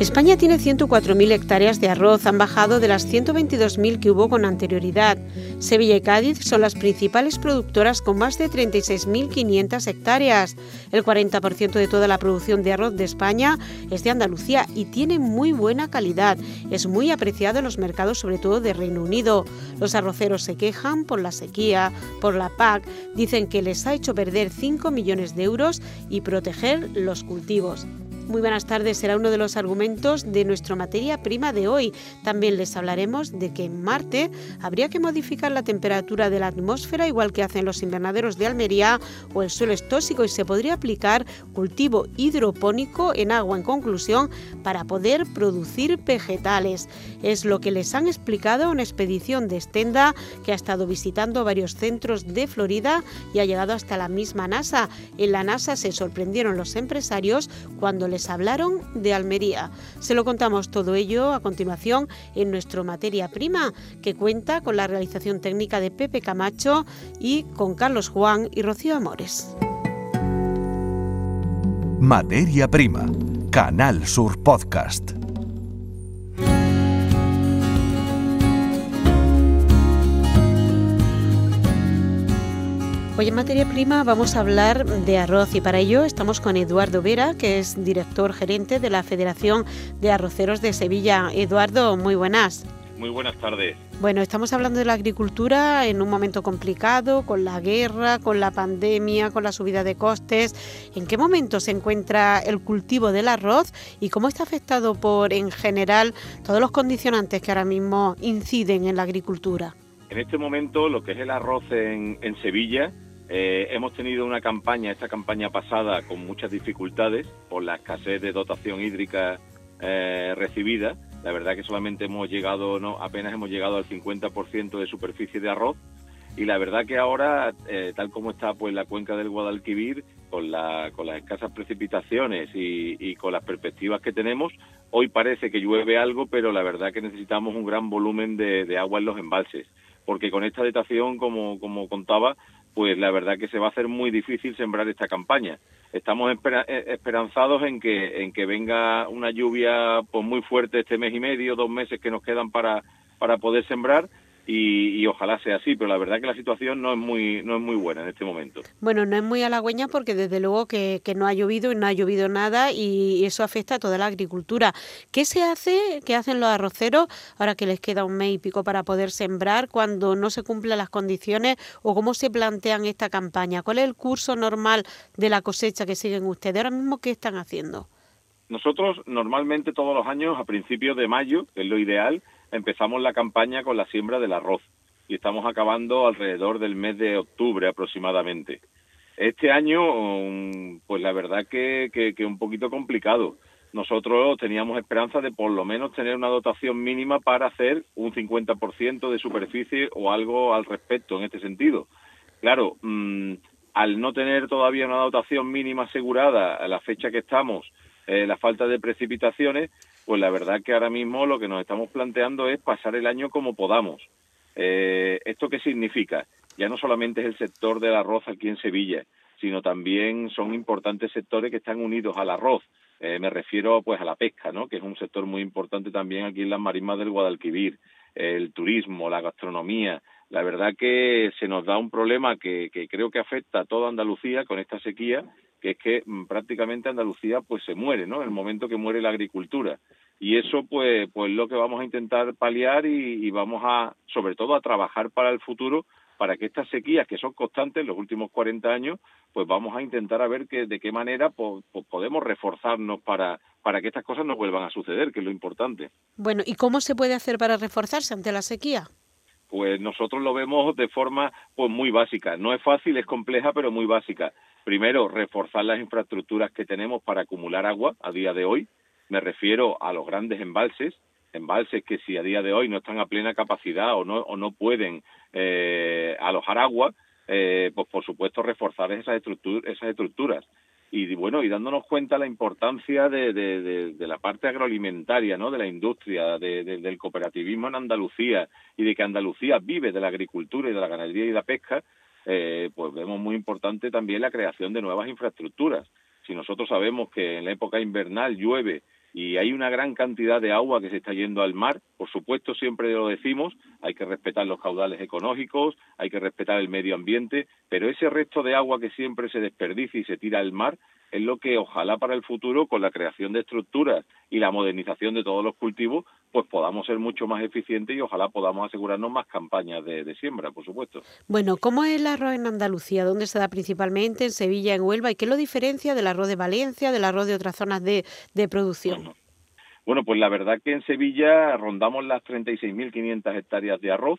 España tiene 104.000 hectáreas de arroz, han bajado de las 122.000 que hubo con anterioridad. Sevilla y Cádiz son las principales productoras con más de 36.500 hectáreas. El 40% de toda la producción de arroz de España es de Andalucía y tiene muy buena calidad. Es muy apreciado en los mercados, sobre todo de Reino Unido. Los arroceros se quejan por la sequía, por la PAC, dicen que les ha hecho perder 5 millones de euros y proteger los cultivos. Muy buenas tardes, será uno de los argumentos de nuestra materia prima de hoy. También les hablaremos de que en Marte habría que modificar la temperatura de la atmósfera igual que hacen los invernaderos de Almería o el suelo es tóxico y se podría aplicar cultivo hidropónico en agua en conclusión para poder producir vegetales. Es lo que les han explicado una expedición de Stenda que ha estado visitando varios centros de Florida y ha llegado hasta la misma NASA. En la NASA se sorprendieron los empresarios cuando les hablaron de Almería. Se lo contamos todo ello a continuación en nuestro materia prima, que cuenta con la realización técnica de Pepe Camacho y con Carlos Juan y Rocío Amores. Materia Prima, Canal Sur Podcast. Hoy en materia prima vamos a hablar de arroz y para ello estamos con Eduardo Vera, que es director gerente de la Federación de Arroceros de Sevilla. Eduardo, muy buenas. Muy buenas tardes. Bueno, estamos hablando de la agricultura en un momento complicado, con la guerra, con la pandemia, con la subida de costes. ¿En qué momento se encuentra el cultivo del arroz y cómo está afectado por, en general, todos los condicionantes que ahora mismo inciden en la agricultura? En este momento, lo que es el arroz en, en Sevilla eh, hemos tenido una campaña, esta campaña pasada, con muchas dificultades por la escasez de dotación hídrica eh, recibida. La verdad que solamente hemos llegado, no, apenas hemos llegado al 50% de superficie de arroz. Y la verdad que ahora, eh, tal como está pues la cuenca del Guadalquivir, con, la, con las escasas precipitaciones y, con las perspectivas que tenemos, hoy parece que llueve algo, pero la verdad que necesitamos un gran volumen de, agua en los embalses porque con esta datación, como, como contaba, pues la verdad que se va a hacer muy difícil sembrar esta campaña. Estamos eh, esperanzados en que, en que venga una lluvia pues muy fuerte este mes y medio, dos meses que nos quedan para, para poder sembrar y, ojalá sea así, pero la verdad que la situación no es muy no es muy buena en este momento. Bueno, no es muy halagüeña porque desde luego que, no ha llovido y no ha llovido nada y eso afecta a toda la agricultura. ¿Qué se hace, qué hacen los arroceros ahora que les queda un mes y pico para poder sembrar cuando no se cumplen las condiciones o cómo se plantean esta campaña? ¿Cuál es el curso normal de la cosecha que siguen ustedes? Ahora mismo, ¿qué están haciendo? Nosotros normalmente todos los años a principios de mayo, que es lo ideal, empezamos la campaña con la siembra del arroz y estamos acabando alrededor del mes de octubre aproximadamente. Este año, um, pues la verdad que, que, un poquito complicado. Nosotros teníamos esperanza de por lo menos tener una dotación mínima para hacer un 50% de superficie o algo al respecto en este sentido. Claro, mm, al no tener todavía una dotación mínima asegurada a la fecha que estamos, eh, la falta de precipitaciones, pues la verdad que ahora mismo lo que nos estamos planteando es pasar el año como podamos. Eh, ¿Esto qué significa? Ya no solamente es el sector del arroz aquí en Sevilla, sino también son importantes sectores que están unidos al arroz. Eh, me refiero pues a la pesca, ¿no? que es un sector muy importante también aquí en las marismas del Guadalquivir, el turismo, la gastronomía. La verdad que se nos da un problema que, que creo que afecta a toda Andalucía con esta sequía que es que mm, prácticamente Andalucía pues se muere, ¿no? En el momento que muere la agricultura. Y eso pues pues lo que vamos a intentar paliar y, vamos a sobre todo a trabajar para el futuro para que estas sequías que son constantes en los últimos 40 años, pues vamos a intentar a ver que, de qué manera pues, podemos reforzarnos para, para que estas cosas no vuelvan a suceder, que es lo importante. Bueno, ¿y cómo se puede hacer para reforzarse ante la sequía? Pues nosotros lo vemos de forma pues muy básica. No es fácil, es compleja, pero muy básica. Primero, reforzar las infraestructuras que tenemos para acumular agua a día de hoy. Me refiero a los grandes embalses, embalses que si a día de hoy no están a plena capacidad o no, o no pueden eh, alojar agua, eh, pues por supuesto reforzar esas, esas estructuras. Y bueno y dándonos cuenta la importancia de, de, la parte agroalimentaria no de la industria del cooperativismo en Andalucía y de que Andalucía vive de la agricultura y de la ganadería y la pesca eh, pues vemos muy importante también la creación de nuevas infraestructuras. Si nosotros sabemos que en la época invernal llueve y hay una gran cantidad de agua que se está yendo al mar. Por supuesto, siempre lo decimos, hay que respetar los caudales ecológicos, hay que respetar el medio ambiente, pero ese resto de agua que siempre se desperdicia y se tira al mar es lo que ojalá para el futuro, con la creación de estructuras y la modernización de todos los cultivos, pues podamos ser mucho más eficientes y ojalá podamos asegurarnos más campañas de, siembra, por supuesto. Bueno, ¿cómo es el arroz en Andalucía? ¿Dónde se da principalmente? ¿En Sevilla, en Huelva? ¿Y qué lo diferencia del arroz de Valencia, del arroz de otras zonas de, producción? Bueno. pues la verdad que en Sevilla rondamos las 36.500 hectáreas de arroz.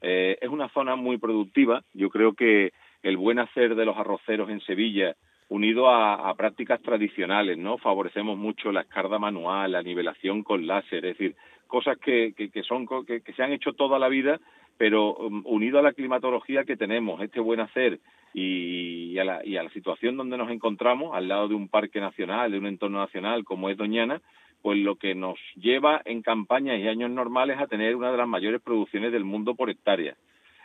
Eh, es una zona muy productiva. Yo creo que el buen hacer de los arroceros en Sevilla unido a, prácticas tradicionales, ¿no? Favorecemos mucho la escarda manual, la nivelación con láser, es decir, cosas que, que, son que, se han hecho toda la vida, pero um, unido a la climatología que tenemos, este buen hacer y, a la, y a la situación donde nos encontramos, al lado de un parque nacional, de un entorno nacional como es Doñana, pues lo que nos lleva en campañas y años normales a tener una de las mayores producciones del mundo por hectárea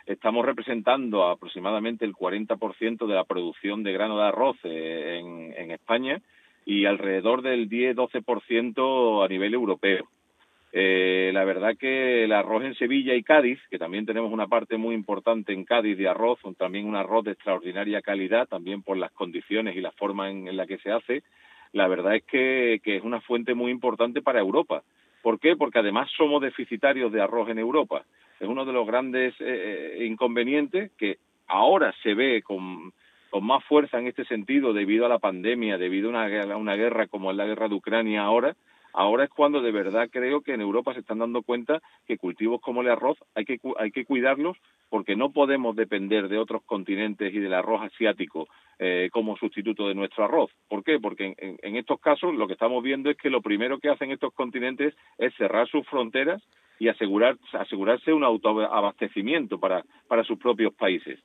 estamos representando aproximadamente el 40% de la producción de grano de arroz eh, en, España y alrededor del 10-12% a nivel europeo. Eh, la verdad que el arroz en Sevilla y Cádiz, que también tenemos una parte muy importante en Cádiz de arroz, también un arroz de extraordinaria calidad, también por las condiciones y la forma en, la que se hace, la verdad es que es una fuente muy importante para Europa. ¿Por qué? Porque además somos deficitarios de arroz en Europa es uno de los grandes eh, eh, inconvenientes que ahora se ve con, más fuerza en este sentido debido a la pandemia, debido a una, una guerra como es la guerra de Ucrania ahora, ahora es cuando de verdad creo que en Europa se están dando cuenta que cultivos como el arroz hay que, hay que cuidarlos porque no podemos depender de otros continentes y del arroz asiático eh, como sustituto de nuestro arroz. ¿Por qué? Porque en, estos casos lo que estamos viendo es que lo primero que hacen estos continentes es cerrar sus fronteras y asegurar, asegurarse un autoabastecimiento para, para sus propios países.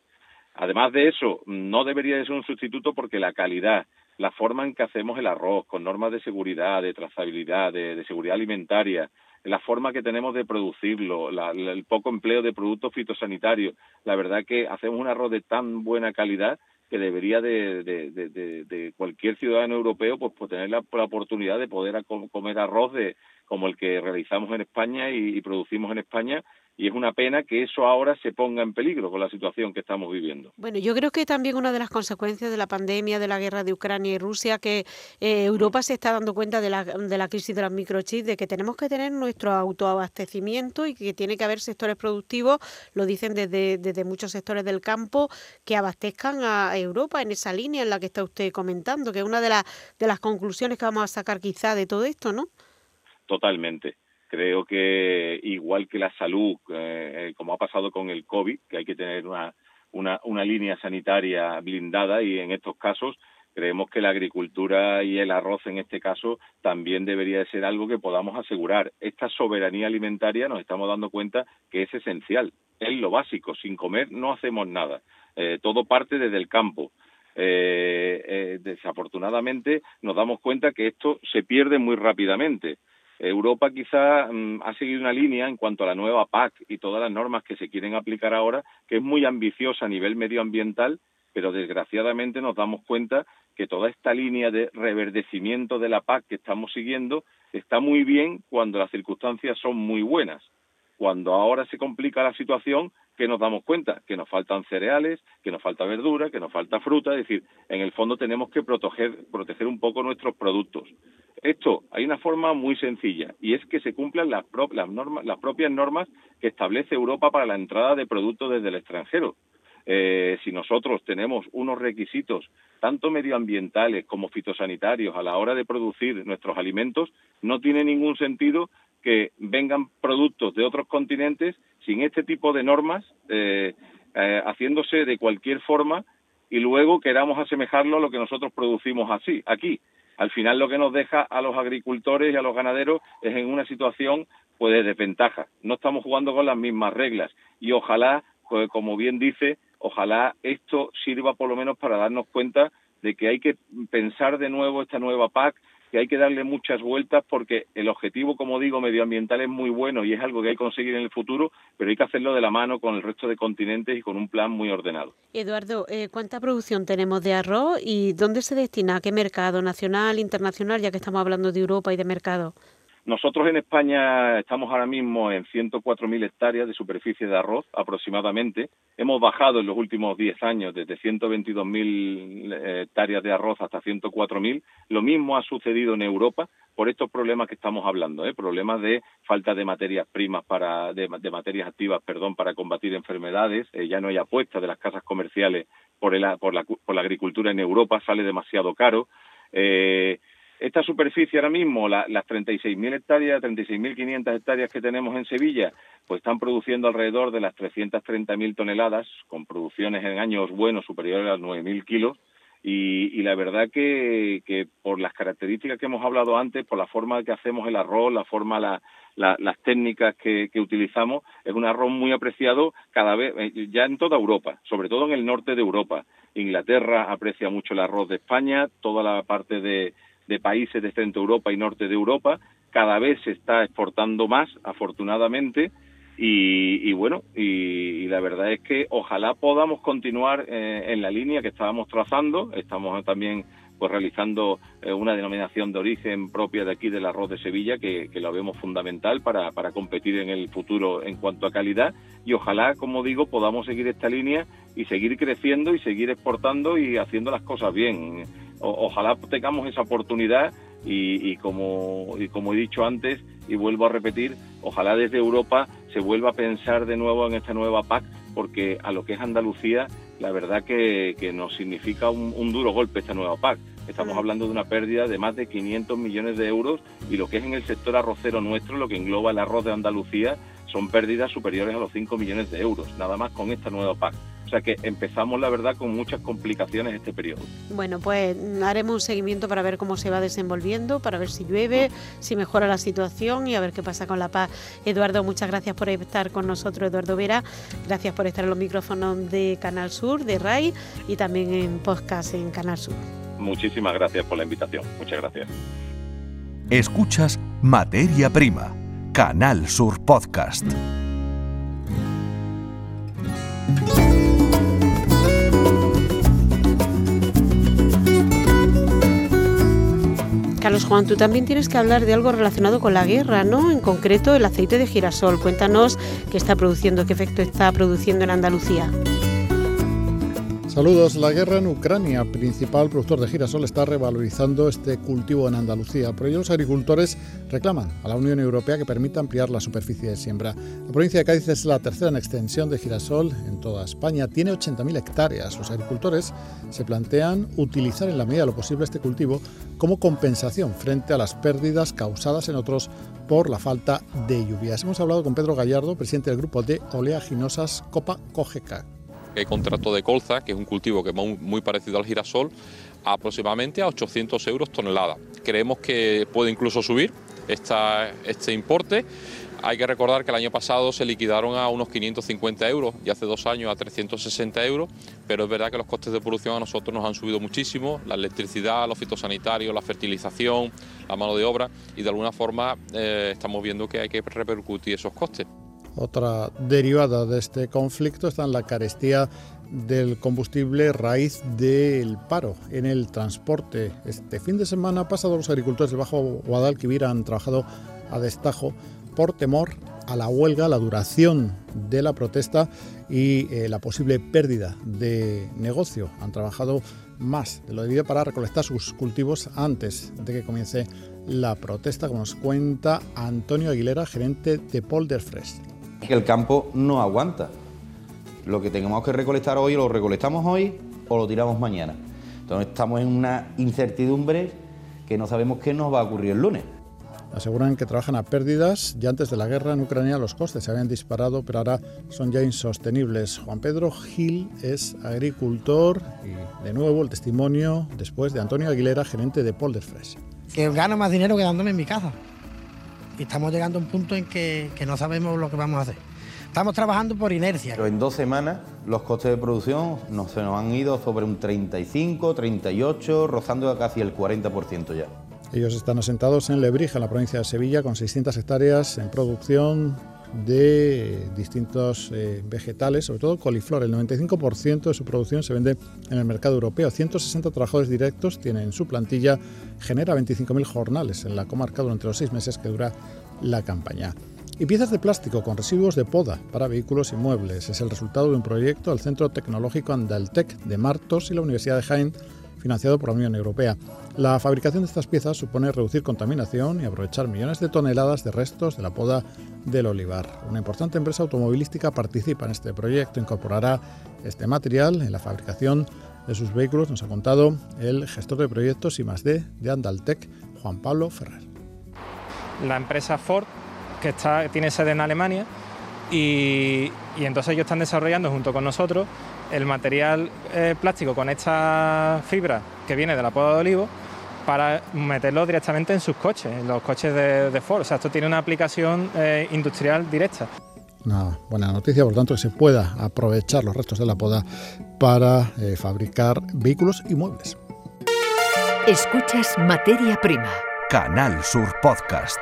Además de eso, no debería de ser un sustituto porque la calidad, la forma en que hacemos el arroz, con normas de seguridad, de trazabilidad, de, seguridad alimentaria, la forma que tenemos de producirlo, el poco empleo de productos fitosanitarios, la verdad que hacemos un arroz de tan buena calidad que debería de, de, cualquier ciudadano europeo pues, pues tener la, la, oportunidad de poder comer arroz de, como el que realizamos en España y, producimos en España y es una pena que eso ahora se ponga en peligro con la situación que estamos viviendo. Bueno, yo creo que también una de las consecuencias de la pandemia, de la guerra de Ucrania y Rusia, que eh, Europa se está dando cuenta de la, de la crisis de los microchips, de que tenemos que tener nuestro autoabastecimiento y que tiene que haber sectores productivos, lo dicen desde, desde muchos sectores del campo, que abastezcan a Europa en esa línea en la que está usted comentando, que es una de, las de las conclusiones que vamos a sacar quizá de todo esto, ¿no? Totalmente. Creo que igual que la salud, eh, como ha pasado con el COVID, que hay que tener una, una, una línea sanitaria blindada y en estos casos creemos que la agricultura y el arroz en este caso también debería de ser algo que podamos asegurar. Esta soberanía alimentaria nos estamos dando cuenta que es esencial, es lo básico, sin comer no hacemos nada, eh, todo parte desde el campo. Eh, eh, desafortunadamente nos damos cuenta que esto se pierde muy rápidamente. Europa quizá mm, ha seguido una línea en cuanto a la nueva PAC y todas las normas que se quieren aplicar ahora, que es muy ambiciosa a nivel medioambiental, pero desgraciadamente nos damos cuenta que toda esta línea de reverdecimiento de la PAC que estamos siguiendo está muy bien cuando las circunstancias son muy buenas. Cuando ahora se complica la situación, que nos damos cuenta? Que nos faltan cereales, que nos falta verdura, que nos falta fruta, es decir, en el fondo tenemos que proteger, proteger un poco nuestros productos. Esto hay una forma muy sencilla y es que se cumplan las, las propias normas que establece Europa para la entrada de productos desde el extranjero. Eh, si nosotros tenemos unos requisitos tanto medioambientales como fitosanitarios a la hora de producir nuestros alimentos, no tiene ningún sentido que vengan productos de otros continentes sin este tipo de normas, eh, eh, haciéndose de cualquier forma y luego queramos asemejarlo a lo que nosotros producimos así, aquí al final lo que nos deja a los agricultores y a los ganaderos es en una situación pues de desventaja. No estamos jugando con las mismas reglas y ojalá, pues, como bien dice, ojalá esto sirva por lo menos para darnos cuenta de que hay que pensar de nuevo esta nueva PAC, que hay que darle muchas vueltas porque el objetivo, como digo, medioambiental es muy bueno y es algo que hay que conseguir en el futuro, pero hay que hacerlo de la mano con el resto de continentes y con un plan muy ordenado. Eduardo, eh, ¿cuánta producción tenemos de arroz y dónde se destina? ¿A qué mercado? ¿Nacional, internacional? Ya que estamos hablando de Europa y de mercado. Nosotros en España estamos ahora mismo en 104.000 hectáreas de superficie de arroz aproximadamente. Hemos bajado en los últimos 10 años desde 122.000 eh, hectáreas de arroz hasta 104.000. Lo mismo ha sucedido en Europa por estos problemas que estamos hablando, ¿eh? problemas de falta de materias primas para de, materias activas, perdón, para combatir enfermedades. Eh, ya no hay apuesta de las casas comerciales por, el, por, la, por la agricultura en Europa, sale demasiado caro. Eh, esta superficie ahora mismo, las 36.000 hectáreas, 36.500 hectáreas que tenemos en Sevilla, pues están produciendo alrededor de las 330.000 toneladas, con producciones en años buenos superiores a los 9.000 kilos. Y, la verdad que, por las características que hemos hablado antes, por la forma que hacemos el arroz, la forma, las técnicas que, que, utilizamos, es un arroz muy apreciado cada vez, eh, ya en toda Europa, sobre todo en el norte de Europa. Inglaterra aprecia mucho el arroz de España, toda la parte de, de países de Centro Europa y Norte de Europa. Cada vez se está exportando más, afortunadamente, y, bueno, y, la verdad es que ojalá podamos continuar eh, en la línea que estábamos trazando. Estamos también pues realizando eh, una denominación de origen propia de aquí del arroz de Sevilla que, que lo vemos fundamental para, para competir en el futuro en cuanto a calidad y ojalá, como digo, podamos seguir esta línea y seguir creciendo y seguir exportando y haciendo las cosas bien ojalá tengamos esa oportunidad y, como, y como he dicho antes y vuelvo a repetir, ojalá desde Europa se vuelva a pensar de nuevo en esta nueva PAC porque a lo que es Andalucía la verdad que, nos significa un, duro golpe esta nueva PAC. Estamos hablando de una pérdida de más de 500 millones de euros y lo que es en el sector arrocero nuestro, lo que engloba el arroz de Andalucía, son pérdidas superiores a los 5 millones de euros, nada más con esta nueva PAC. O sea que empezamos, la verdad, con muchas complicaciones este periodo. Bueno, pues haremos un seguimiento para ver cómo se va desenvolviendo, para ver si llueve, si mejora la situación y a ver qué pasa con la paz. Eduardo, muchas gracias por estar con nosotros, Eduardo Vera. Gracias por estar en los micrófonos de Canal Sur, de RAI y también en podcast en Canal Sur. Muchísimas gracias por la invitación. Muchas gracias. Escuchas Materia Prima, Canal Sur Podcast. Carlos Juan, tú también tienes que hablar de algo relacionado con la guerra, ¿no? En concreto, el aceite de girasol. Cuéntanos qué está produciendo, qué efecto está produciendo en Andalucía. Saludos. La guerra en Ucrania, principal productor de girasol, está revalorizando este cultivo en Andalucía. Por ello, los agricultores reclaman a la Unión Europea que permita ampliar la superficie de siembra. La provincia de Cádiz es la tercera en extensión de girasol en toda España. Tiene 80.000 hectáreas. Los agricultores se plantean utilizar en la medida de lo posible este cultivo como compensación frente a las pérdidas causadas en otros por la falta de lluvias. Hemos hablado con Pedro Gallardo, presidente del grupo de oleaginosas Copa Cogeca hay contrato de colza, que es un cultivo que es muy parecido al girasol, aproximadamente a 800 euros tonelada. Creemos que puede incluso subir este importe. Hay que recordar que el año pasado se liquidaron a unos 550 euros y hace dos años a 360 euros, pero es verdad que los costes de producción a nosotros nos han subido muchísimo, la electricidad, los fitosanitarios, la fertilización, la mano de obra y de alguna forma eh, estamos viendo que hay que repercutir esos costes. Otra derivada de este conflicto está en la carestía del combustible raíz del paro en el transporte. Este fin de semana pasado los agricultores del Bajo Guadalquivir han trabajado a destajo por temor a la huelga, la duración de la protesta y eh, la posible pérdida de negocio. Han trabajado más de lo debido para recolectar sus cultivos antes de que comience la protesta, como nos cuenta Antonio Aguilera, gerente de Polder Fresh que el campo no aguanta. Lo que tengamos que recolectar hoy lo recolectamos hoy o lo tiramos mañana. Entonces estamos en una incertidumbre que no sabemos qué nos va a ocurrir el lunes. Aseguran que trabajan a pérdidas. Ya antes de la guerra en Ucrania los costes se habían disparado, pero ahora son ya insostenibles. Juan Pedro Gil es agricultor y de nuevo el testimonio después de Antonio Aguilera, gerente de Polder Fresh. Que gano más dinero quedándome en mi casa y estamos llegando a un punto en que, no sabemos lo que vamos a hacer. estamos trabajando por inercia. Pero en dos semanas los costes de producción nos, se nos han ido sobre un 35, 38, rozando casi el 40% ya. Ellos están asentados en Lebrija, en la provincia de Sevilla, con 600 hectáreas en producción de distintos eh, vegetales, sobre todo coliflor. El 95% de su producción se vende en el mercado europeo. 160 trabajadores directos tienen su plantilla, genera 25.000 jornales en la comarca durante los seis meses que dura la campaña. Y piezas de plástico con residuos de poda para vehículos y muebles. Es el resultado de un proyecto del Centro Tecnológico Andaltec de Martos y la Universidad de Jaén financiado por la Unión Europea. La fabricación de estas piezas supone reducir contaminación y aprovechar millones de toneladas de restos de la poda del olivar. Una importante empresa automovilística participa en este proyecto, incorporará este material en la fabricación de sus vehículos, nos ha contado el gestor de proyectos y más de, de Andaltec, Juan Pablo Ferrer. La empresa Ford, que tiene sede en Alemania, y entonces ellos están desarrollando junto con nosotros el material eh, plástico con esta fibra que viene de la poda de olivo para meterlo directamente en sus coches, en los coches de, Ford. O sea, esto tiene una aplicación eh, industrial directa. Una buena noticia, por tanto, que se pueda aprovechar los restos de la poda para eh, fabricar vehículos y muebles. Escuchas Materia Prima. Canal Sur Podcast.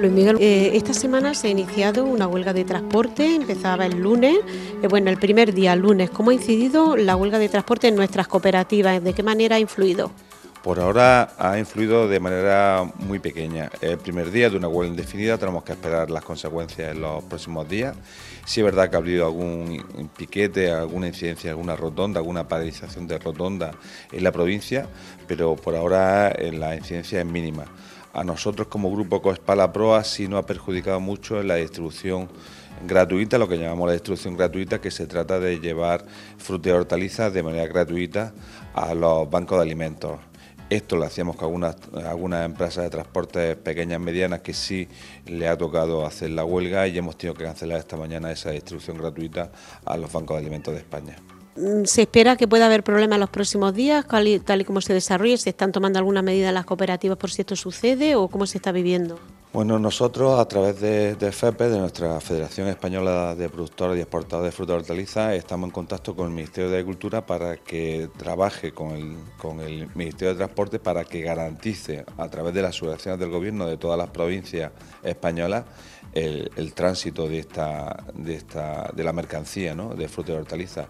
Luis Miguel, eh, esta semana se ha iniciado una huelga de transporte, empezaba el lunes, eh, bueno, el primer día, lunes. ¿Cómo ha incidido la huelga de transporte en nuestras cooperativas? ¿De qué manera ha influido? Por ahora ha influido de manera muy pequeña. El primer día de una huelga indefinida tenemos que esperar las consecuencias en los próximos días. Si es verdad que ha habido algún piquete, alguna incidencia, alguna rotonda, alguna paralización de rotonda en la provincia, pero por ahora eh, la incidencia es mínima a nosotros como grupo Coespala Proa sí nos ha perjudicado mucho en la distribución gratuita, lo que llamamos la distribución gratuita, que se trata de llevar frutas y hortalizas de manera gratuita a los bancos de alimentos. Esto lo hacíamos con algunas, empresas de transporte pequeñas, medianas, que sí le ha tocado hacer la huelga y hemos tenido que cancelar esta mañana esa distribución gratuita a los bancos de alimentos de España. Mm, ¿Se espera que pueda haber problemas los próximos días, tal y, como se desarrolle? ¿Se están tomando alguna medida las cooperativas por si esto sucede o cómo se está viviendo? Bueno, nosotros a través de, FEPE, de nuestra Federación Española de Productores y Exportadores de Fruta y Hortalizas, estamos en contacto con el Ministerio de Agricultura para que trabaje con el, con el Ministerio de Transporte para que garantice a través de las subvenciones del Gobierno de todas las provincias españolas el, tránsito de, esta, de, esta, de la mercancía ¿no? de fruta y hortalizas.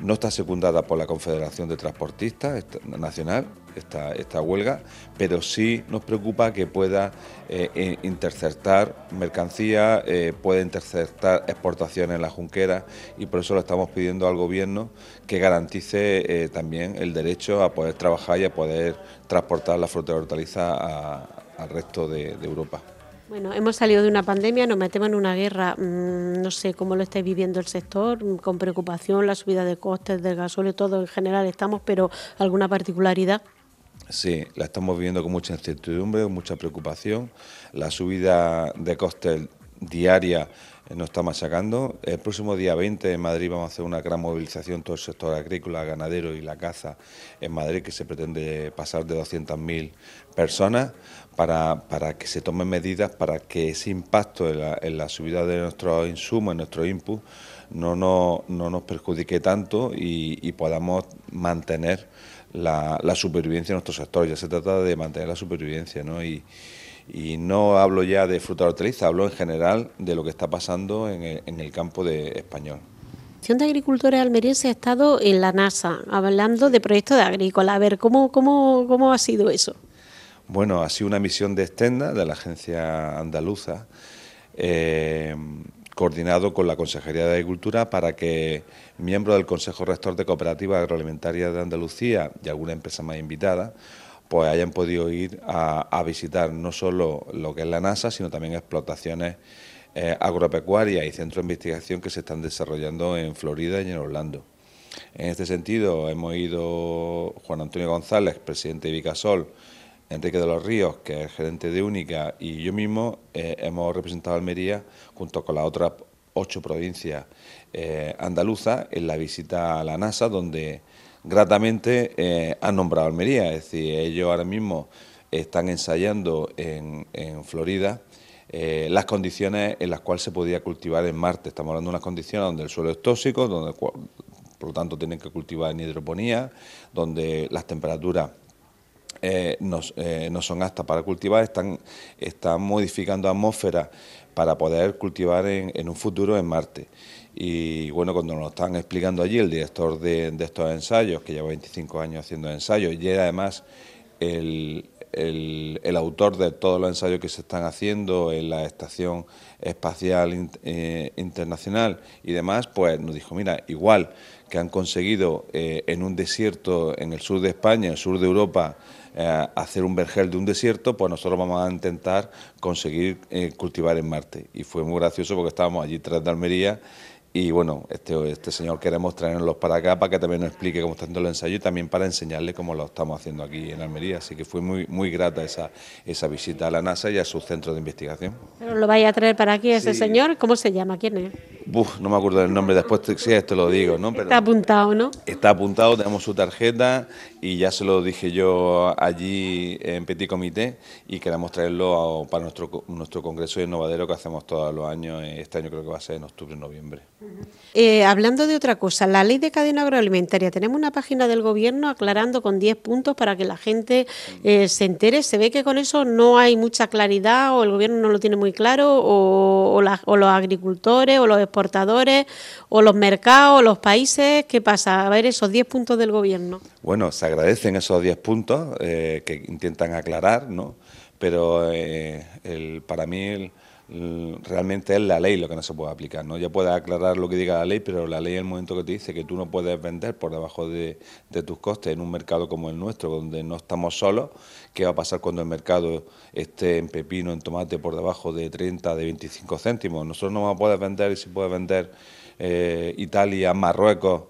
No está secundada por la Confederación de Transportistas Nacional esta, esta huelga, pero sí nos preocupa que pueda eh, interceptar mercancía, eh, pueda interceptar exportaciones en la junquera y por eso lo estamos pidiendo al Gobierno que garantice eh, también el derecho a poder trabajar y a poder transportar la fruta hortaliza al resto de Europa. Bueno, hemos salido de una pandemia, nos metemos en una guerra, mm, no sé cómo lo estáis viviendo el sector, mm, con preocupación, la subida de costes del gasóleo, todo en general estamos, pero ¿alguna particularidad? Sí, la estamos viviendo con mucha incertidumbre, mucha preocupación. La subida de costes diaria eh, nos está machacando. El próximo día 20 en Madrid vamos a hacer una gran movilización todo el sector agrícola, ganadero y la caza en Madrid que se pretende pasar de 200.000 personas para, para, que se tomen medidas para que ese impacto en la, subida de nuestros insumos, en nuestro input, no, no, no nos perjudique tanto y, podamos mantener la, supervivencia de nuestro sector. Ya se trata de mantener la supervivencia, ¿no? Y, y no hablo ya de fruta hortaliza, hablo en general de lo que está pasando en el, en el campo de español. La de Agricultores Almeriense ha estado en la NASA hablando de proyectos de agrícola. A ver, ¿cómo, cómo, cómo ha sido eso? Bueno, ha sido una misión de Estenda, de la agencia andaluza, eh, coordinado con la Consejería de Agricultura para que miembros del Consejo Rector de Cooperativas Agroalimentarias de Andalucía y alguna empresa más invitada pues hayan podido ir a, visitar no solo lo que es la NASA, sino también explotaciones eh, agropecuarias y centros de investigación que se están desarrollando en Florida y en Orlando. En este sentido, hemos ido Juan Antonio González, presidente de Vicasol, Enrique de los Ríos, que es gerente de Única, y yo mismo eh, hemos representado a Almería junto con las otras ocho provincias eh, andaluzas en la visita a la NASA, donde, gratamente eh, han nombrado Almería, es decir, ellos ahora mismo están ensayando en, Florida eh, las condiciones en las cuales se podía cultivar en Marte. Estamos hablando de unas condiciones donde el suelo es tóxico, donde por lo tanto tienen que cultivar en hidroponía, donde las temperaturas eh, no, son aptas para cultivar, están, están modificando atmósfera para poder cultivar en, en un futuro en Marte. Y bueno, cuando nos lo están explicando allí el director de, estos ensayos, que lleva 25 años haciendo ensayos, y además el, el, autor de todos los ensayos que se están haciendo en la Estación Espacial eh, Internacional y demás, pues nos dijo, mira, igual que han conseguido eh, en un desierto en el sur de España, en el sur de Europa, eh, hacer un vergel de un desierto, pues nosotros vamos a intentar conseguir cultivar en Marte. Y fue muy gracioso porque estábamos allí tras de Almería y bueno, este, este señor queremos traernos para acá para que también nos explique cómo está haciendo el ensayo y también para enseñarle cómo lo estamos haciendo aquí en Almería. Así que fue muy, muy grata esa, esa visita a la NASA y a su centro de investigación. ¿Pero lo vaya a traer para aquí ese señor? ¿Cómo se llama? ¿Quién es? no me acuerdo del nombre, después sí, esto lo digo, ¿no? está apuntado, ¿no? Está apuntado, tenemos su tarjeta y ya se lo dije yo allí en Petit Comité y queremos traerlo para nuestro, nuestro congreso de innovadero que hacemos todos los años, este año creo que va a ser en octubre, noviembre. Eh, hablando de otra cosa, la ley de cadena agroalimentaria, tenemos una página del gobierno aclarando con 10 puntos para que la gente eh, se entere, se ve que con eso no hay mucha claridad o el gobierno no lo tiene muy claro o, o los agricultores o los exportadores o los mercados, o los países? ¿Qué pasa? A ver esos 10 puntos del gobierno. Bueno, se agradecen esos 10 puntos eh, que intentan aclarar, ¿no? Pero eh, el, para mí el, realmente es la ley lo que no se puede aplicar. ¿no? Ya puedes aclarar lo que diga la ley, pero la ley en el momento que te dice que tú no puedes vender por debajo de, tus costes en un mercado como el nuestro, donde no estamos solos, ¿qué va a pasar cuando el mercado esté en pepino, en tomate por debajo de 30, de 25 céntimos? Nosotros no vamos a poder vender y si puedes vender eh, Italia, Marruecos,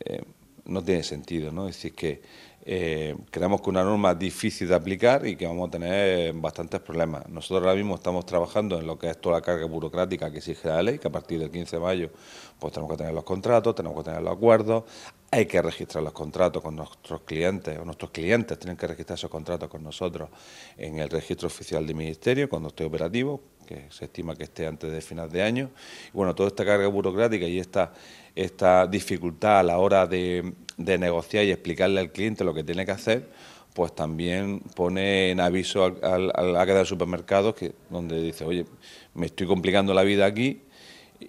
eh, no tiene sentido. ¿no? Es decir, que eh, creemos que una norma difícil de aplicar y que vamos a tener bastantes problemas. Nosotros ahora mismo estamos trabajando en lo que es toda la carga burocrática que exige la ley, que a partir del 15 de mayo pues tenemos que tener los contratos, tenemos que tener los acuerdos, hay que registrar los contratos con nuestros clientes, o nuestros clientes tienen que registrar esos contratos con nosotros en el registro oficial del Ministerio cuando esté operativo, que se estima que esté antes de final de año. Y bueno, toda esta carga burocrática y esta, esta dificultad a la hora de negociar y explicarle al cliente lo que tiene que hacer, pues también pone en aviso a, la cadena de supermercados que, donde dice, oye, me estoy complicando la vida aquí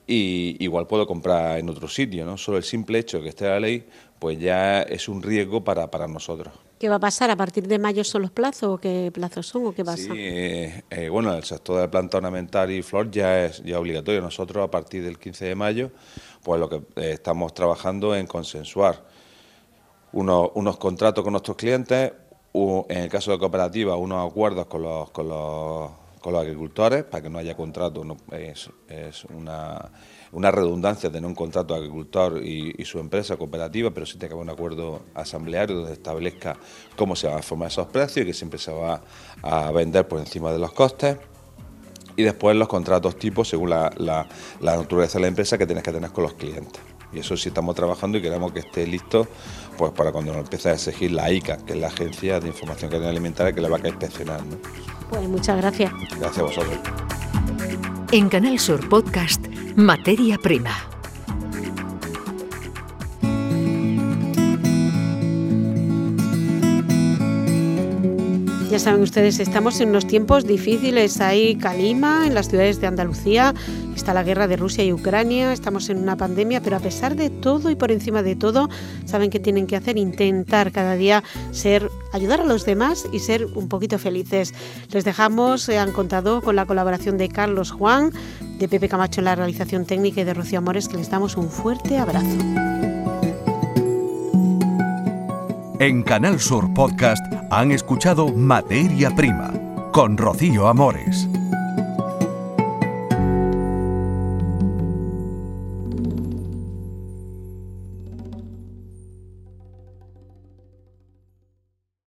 y igual puedo comprar en otro sitio, ¿no? Solo el simple hecho de que esté la ley, pues ya es un riesgo para nosotros. ¿Qué va a pasar? ¿A partir de mayo son los plazos o qué plazos son o qué pasa? Sí, eh, eh, bueno, el sector de planta ornamental y flor ya es ya obligatorio. Nosotros a partir del 15 de mayo, pues lo que eh, estamos trabajando en consensuar unos, contratos con nuestros clientes, en el caso de cooperativa, unos acuerdos con los, con los, con los agricultores para que no haya contrato. es, una, redundancia tener un contrato de agricultor y, su empresa cooperativa, pero sí tiene que haber un acuerdo asambleario donde establezca cómo se van a formar esos precios y que siempre se va a vender por encima de los costes y después los contratos tipos según la, la, naturaleza de la empresa que tienes que tener con los clientes. Y eso sí estamos trabajando y queremos que esté listo pues para cuando nos empiece a exigir la ICA, que es la Agencia de Información Alimentaria que le va a inspeccionar. ¿no? Pues muchas gracias. Gracias a vosotros. En Canal Sur Podcast, Materia Prima. Saben ustedes, estamos en unos tiempos difíciles. Hay calima en las ciudades de Andalucía, está la guerra de Rusia y Ucrania, estamos en una pandemia, pero a pesar de todo y por encima de todo, saben que tienen que hacer intentar cada día ser ayudar a los demás y ser un poquito felices. Les dejamos, han contado con la colaboración de Carlos Juan, de Pepe Camacho en la realización técnica y de Rocío Amores, que les damos un fuerte abrazo. En Canal Sur Podcast han escuchado Materia Prima con Rocío Amores.